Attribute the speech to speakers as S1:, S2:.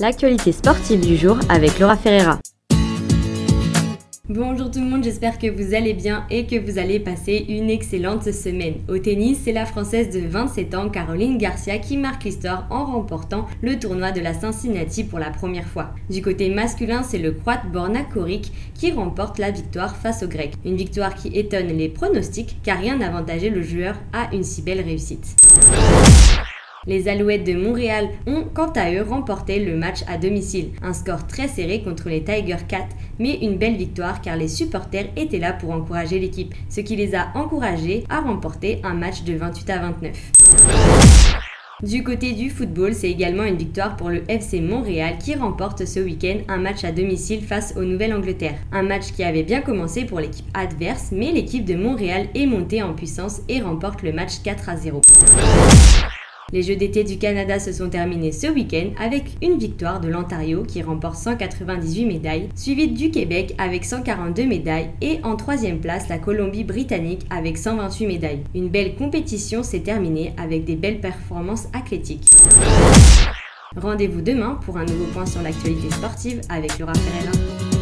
S1: l'actualité sportive du jour avec Laura Ferreira.
S2: Bonjour tout le monde, j'espère que vous allez bien et que vous allez passer une excellente semaine. Au tennis, c'est la Française de 27 ans, Caroline Garcia, qui marque l'histoire en remportant le tournoi de la Cincinnati pour la première fois. Du côté masculin, c'est le Croate Borna Koric qui remporte la victoire face au Grec. Une victoire qui étonne les pronostics car rien n'avantageait le joueur à une si belle réussite. Les Alouettes de Montréal ont quant à eux remporté le match à domicile. Un score très serré contre les Tiger Cats, mais une belle victoire car les supporters étaient là pour encourager l'équipe, ce qui les a encouragés à remporter un match de 28 à 29. Du côté du football, c'est également une victoire pour le FC Montréal qui remporte ce week-end un match à domicile face au Nouvelle-Angleterre. Un match qui avait bien commencé pour l'équipe adverse, mais l'équipe de Montréal est montée en puissance et remporte le match 4 à 0. Les Jeux d'été du Canada se sont terminés ce week-end avec une victoire de l'Ontario qui remporte 198 médailles, suivie du Québec avec 142 médailles et en troisième place la Colombie-Britannique avec 128 médailles. Une belle compétition s'est terminée avec des belles performances athlétiques. Rendez-vous demain pour un nouveau point sur l'actualité sportive avec Laura Ferreira.